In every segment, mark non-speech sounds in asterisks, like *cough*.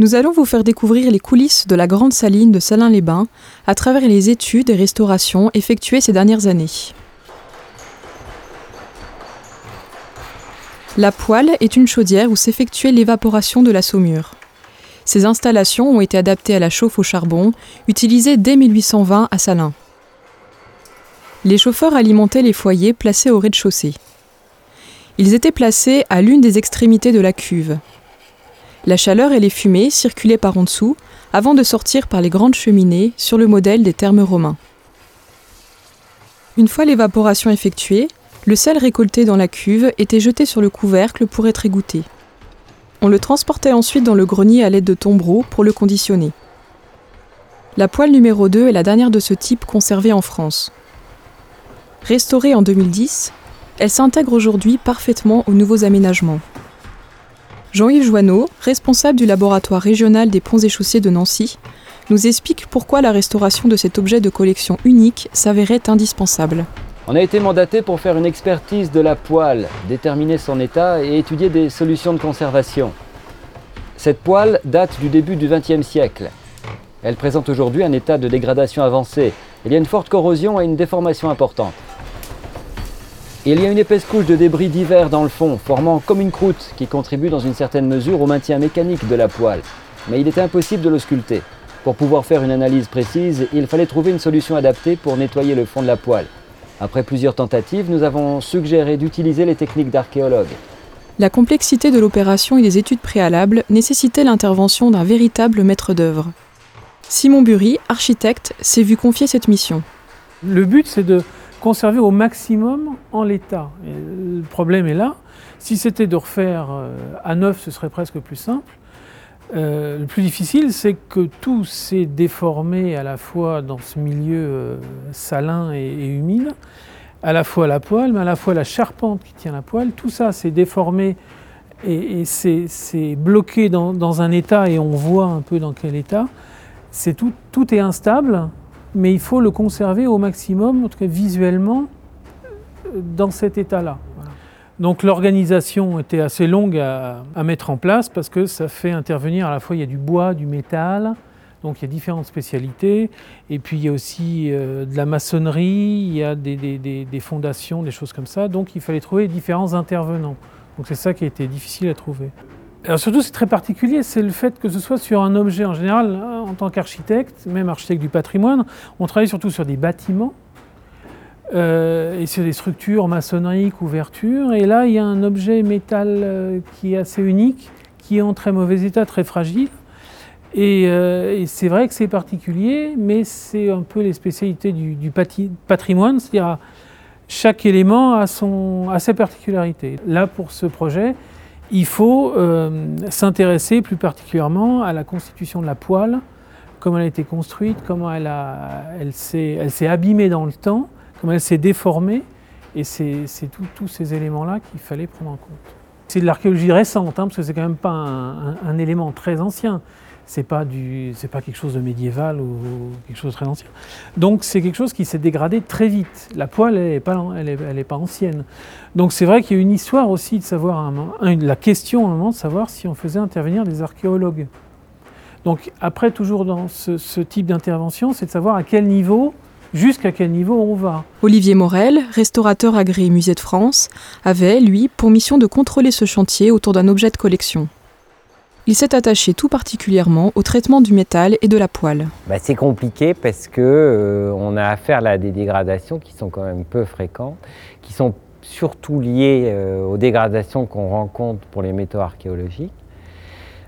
Nous allons vous faire découvrir les coulisses de la grande saline de Salins-les-Bains à travers les études et restaurations effectuées ces dernières années. La poêle est une chaudière où s'effectuait l'évaporation de la saumure. Ces installations ont été adaptées à la chauffe au charbon, utilisée dès 1820 à Salins. Les chauffeurs alimentaient les foyers placés au rez-de-chaussée. Ils étaient placés à l'une des extrémités de la cuve. La chaleur et les fumées circulaient par en dessous avant de sortir par les grandes cheminées sur le modèle des thermes romains. Une fois l'évaporation effectuée, le sel récolté dans la cuve était jeté sur le couvercle pour être égoutté. On le transportait ensuite dans le grenier à l'aide de tombereaux pour le conditionner. La poêle numéro 2 est la dernière de ce type conservée en France. Restaurée en 2010, elle s'intègre aujourd'hui parfaitement aux nouveaux aménagements. Jean-Yves Joanneau, responsable du laboratoire régional des ponts et chaussées de Nancy, nous explique pourquoi la restauration de cet objet de collection unique s'avérait indispensable. On a été mandaté pour faire une expertise de la poêle, déterminer son état et étudier des solutions de conservation. Cette poêle date du début du XXe siècle. Elle présente aujourd'hui un état de dégradation avancé. Il y a une forte corrosion et une déformation importante. Il y a une épaisse couche de débris divers dans le fond, formant comme une croûte qui contribue dans une certaine mesure au maintien mécanique de la poêle. Mais il était impossible de le sculpter. Pour pouvoir faire une analyse précise, il fallait trouver une solution adaptée pour nettoyer le fond de la poêle. Après plusieurs tentatives, nous avons suggéré d'utiliser les techniques d'archéologues. La complexité de l'opération et les études préalables nécessitaient l'intervention d'un véritable maître d'œuvre. Simon Bury, architecte, s'est vu confier cette mission. Le but, c'est de conserver au maximum en l'état. Le problème est là. Si c'était de refaire euh, à neuf, ce serait presque plus simple. Euh, le plus difficile, c'est que tout s'est déformé à la fois dans ce milieu euh, salin et, humide, à la fois la poêle, mais à la fois la charpente qui tient la poêle. Tout ça s'est déformé et, c'est bloqué dans, un état et on voit un peu dans quel état. C'est tout, tout est instable mais il faut le conserver au maximum, en tout cas visuellement, dans cet état-là. Donc l'organisation était assez longue à, mettre en place parce que ça fait intervenir à la fois il y a du bois, du métal, donc il y a différentes spécialités, et puis il y a aussi euh, de la maçonnerie, il y a des, fondations, des choses comme ça, donc il fallait trouver différents intervenants. Donc c'est ça qui a été difficile à trouver. Alors surtout, c'est très particulier, c'est le fait que ce soit sur un objet. En général, en tant qu'architecte, même architecte du patrimoine, on travaille surtout sur des bâtiments euh, et sur des structures, maçonnerie, couverture. Et là, il y a un objet métal euh, qui est assez unique, qui est en très mauvais état, très fragile. Et, euh, c'est vrai que c'est particulier, mais c'est un peu les spécialités du, du patrimoine, c'est-à-dire chaque élément a, son, a ses particularités. Là, pour ce projet, il faut euh, s'intéresser plus particulièrement à la constitution de la poêle, comment elle a été construite, comment elle, s'est abîmée dans le temps, comment elle s'est déformée. Et c'est tous ces éléments-là qu'il fallait prendre en compte. C'est de l'archéologie récente, hein, parce que c'est quand même pas un élément très ancien c'est pas du, c'est pas quelque chose de médiéval ou quelque chose de très ancien. Donc c'est quelque chose qui s'est dégradé très vite. La poêle, elle n'est pas, elle est, pas ancienne. Donc c'est vrai qu'il y a une histoire aussi de savoir, la question à un moment de savoir si on faisait intervenir des archéologues. Donc après, toujours dans ce, type d'intervention, c'est de savoir à quel niveau jusqu'à quel niveau on va. Olivier Morel, restaurateur agréé Musée de France, avait, lui, pour mission de contrôler ce chantier autour d'un objet de collection. Il s'est attaché tout particulièrement au traitement du métal et de la poêle. Bah, c'est compliqué parce que euh, on a affaire à des dégradations qui sont quand même peu fréquentes, qui sont surtout liées euh, aux dégradations qu'on rencontre pour les métaux archéologiques.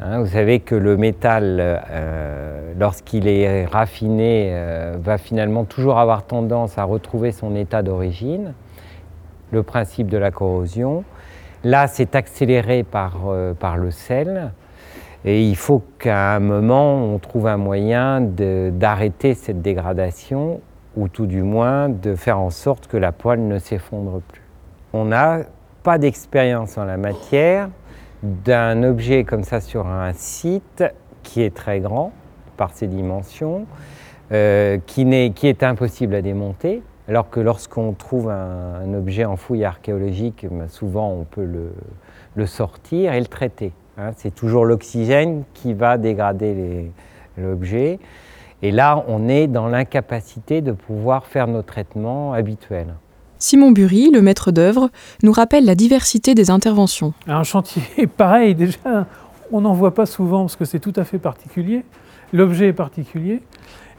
Hein, vous savez que le métal, euh, lorsqu'il est raffiné, va finalement toujours avoir tendance à retrouver son état d'origine, le principe de la corrosion. Là, c'est accéléré par, par le sel. Et il faut qu'à un moment, on trouve un moyen d'arrêter cette dégradation, ou tout du moins de faire en sorte que la poêle ne s'effondre plus. On n'a pas d'expérience en la matière d'un objet comme ça sur un site qui est très grand par ses dimensions, euh, qui, est, qui, est, impossible à démonter, alors que lorsqu'on trouve un, objet en fouille archéologique, ben, souvent on peut le, le sortir et le traiter. Hein, c'est toujours l'oxygène qui va dégrader l'objet. Et là, on est dans l'incapacité de pouvoir faire nos traitements habituels. Simon Bury, le maître d'œuvre, nous rappelle la diversité des interventions. Un chantier, *laughs* pareil, déjà, on n'en voit pas souvent parce que c'est tout à fait particulier. L'objet est particulier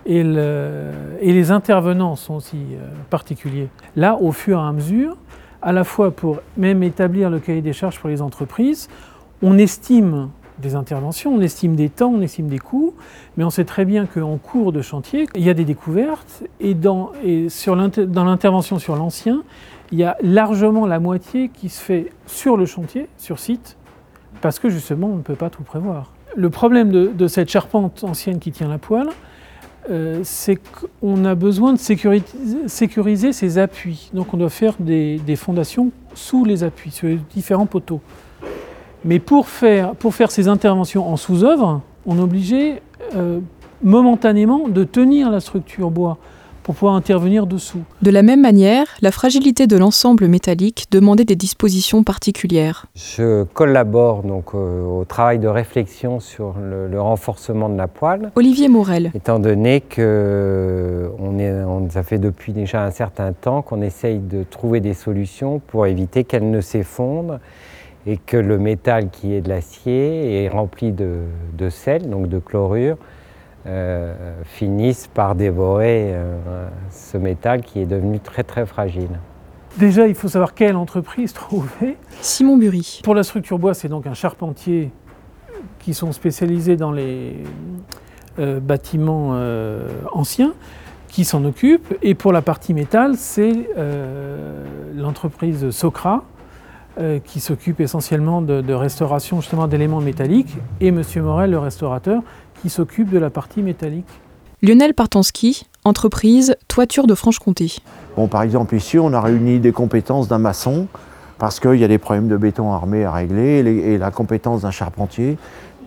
et, les intervenants sont aussi euh, particuliers. Là, au fur et à mesure, à la fois pour même établir le cahier des charges pour les entreprises, on estime des interventions, on estime des temps, on estime des coûts, mais on sait très bien qu'en cours de chantier, il y a des découvertes, et dans, l'intervention sur l'ancien, il y a largement la moitié qui se fait sur le chantier, sur site, parce que justement on ne peut pas tout prévoir. Le problème de, cette charpente ancienne qui tient la poêle, euh, c'est qu'on a besoin de sécuriser, ses appuis. Donc on doit faire des, des fondations sous les appuis, sur les différents poteaux. Mais pour faire, pour faire ces interventions en sous-œuvre, on est obligé euh, momentanément de tenir la structure bois pour pouvoir intervenir dessous. De la même manière, la fragilité de l'ensemble métallique demandait des dispositions particulières. Je collabore donc au, travail de réflexion sur le, renforcement de la poêle. Olivier Morel. Étant donné que on est, on, ça fait depuis déjà un certain temps qu'on essaye de trouver des solutions pour éviter qu'elle ne s'effondre et que le métal qui est de l'acier est rempli de, sel, donc de chlorure, euh, finisse par dévorer euh, ce métal qui est devenu très très fragile. Déjà, il faut savoir quelle entreprise *laughs* trouver. Simon Bury. Pour la structure bois, c'est donc un charpentier qui sont spécialisés dans les euh, bâtiments anciens qui s'en occupe. Et pour la partie métal, c'est l'entreprise Socra euh, qui s'occupe essentiellement de, restauration justement d'éléments métalliques, et M. Morel, le restaurateur, qui s'occupe de la partie métallique. Lionel Partanski, entreprise Toiture de Franche-Comté. Bon, par exemple, ici, on a réuni des compétences d'un maçon, parce qu'il y a des problèmes de béton armé à régler, et, la compétence d'un charpentier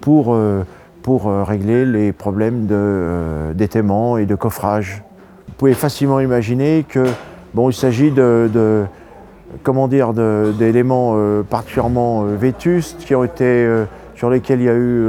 pour, euh, pour euh, régler les problèmes d'étaiement et de coffrage. Vous pouvez facilement imaginer que bon, il s'agit de comment dire, d'éléments euh, particulièrement euh, vétustes qui ont été, euh, sur lesquels il y a eu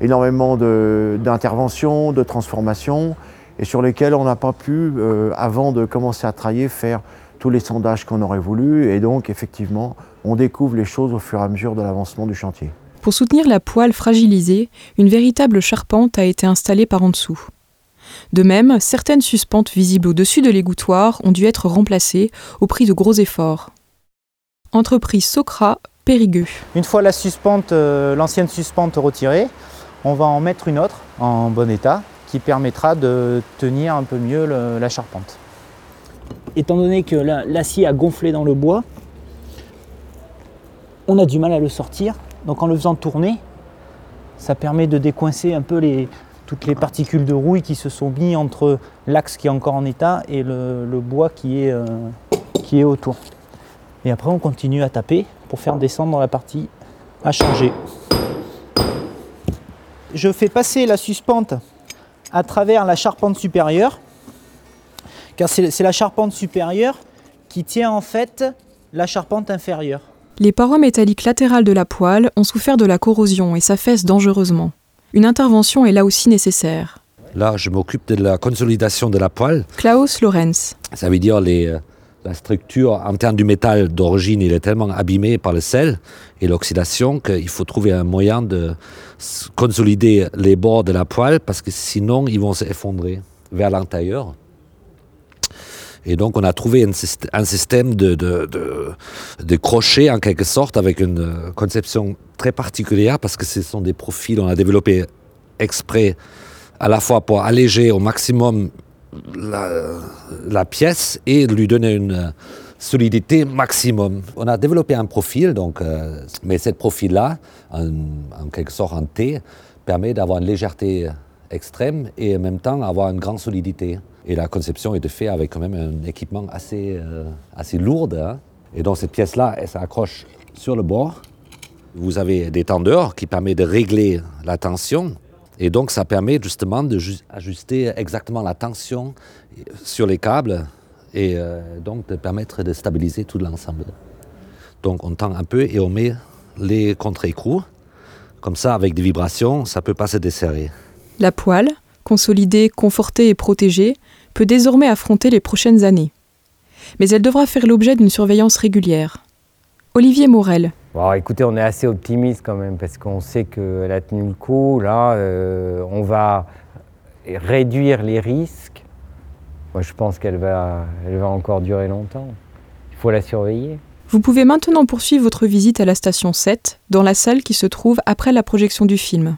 énormément d'interventions, de, transformations, et sur lesquels on n'a pas pu, avant de commencer à travailler, faire tous les sondages qu'on aurait voulu. Et donc, effectivement, on découvre les choses au fur et à mesure de l'avancement du chantier. Pour soutenir la poêle fragilisée, une véritable charpente a été installée par en dessous. De même, certaines suspentes visibles au-dessus de l'égouttoir ont dû être remplacées au prix de gros efforts. Entreprise Socra, Périgueux. Une fois la suspente, euh, l'ancienne suspente retirée, on va en mettre une autre en bon état qui permettra de tenir un peu mieux la charpente. Étant donné que l'acier a gonflé dans le bois, on a du mal à le sortir. Donc en le faisant tourner, ça permet de décoincer un peu les, toutes les particules de rouille qui se sont mises entre l'axe qui est encore en état et le, bois qui est, euh, qui est autour. Et après on continue à taper pour faire descendre la partie à changer. Je fais passer la suspente à travers la charpente supérieure, car c'est la charpente supérieure qui tient en fait la charpente inférieure. Les parois métalliques latérales de la poêle ont souffert de la corrosion et s'affaissent dangereusement une intervention est là aussi nécessaire. Là, je m'occupe de la consolidation de la poêle. Klaus Lorenz. Ça veut dire les, euh, la structure interne du métal d'origine, il est tellement abîmé par le sel et l'oxydation qu'il faut trouver un moyen de consolider les bords de la poêle parce que sinon ils vont s'effondrer vers l'intérieur. Et donc, on a trouvé un, système de, de, de, crochets, en quelque sorte, avec une euh, conception très particulière, parce que ce sont des profils, on a développé exprès, à la fois pour alléger au maximum la, pièce et lui donner une solidité maximum. On a développé un profil, donc, euh, mais ce profil-là, en, en, quelque sorte en T, permet d'avoir une légèreté extrême et en même temps avoir une grande solidité. Et la conception est faite avec quand même un équipement assez, euh, assez lourd. Hein. Et donc cette pièce-là, elle s'accroche sur le bord. Vous avez des tendeurs qui permettent de régler la tension. Et donc ça permet justement d'ajuster exactement la tension sur les câbles et euh, donc de permettre de stabiliser tout l'ensemble. Donc on tend un peu et on met les contre-écrous Comme ça, avec des vibrations, ça peut pas se desserrer. La poêle, consolidée, confortée et protégée, peut désormais affronter les prochaines années. Mais elle devra faire l'objet d'une surveillance régulière. Olivier Morel, Bon, écoutez, on est assez optimiste quand même parce qu'on sait qu'elle a tenu le coup. Là, euh, on va réduire les risques. Moi, je pense qu'elle va, elle va encore durer longtemps. Il faut la surveiller. vous pouvez maintenant poursuivre votre visite à la station 7, dans la salle qui se trouve après la projection du film.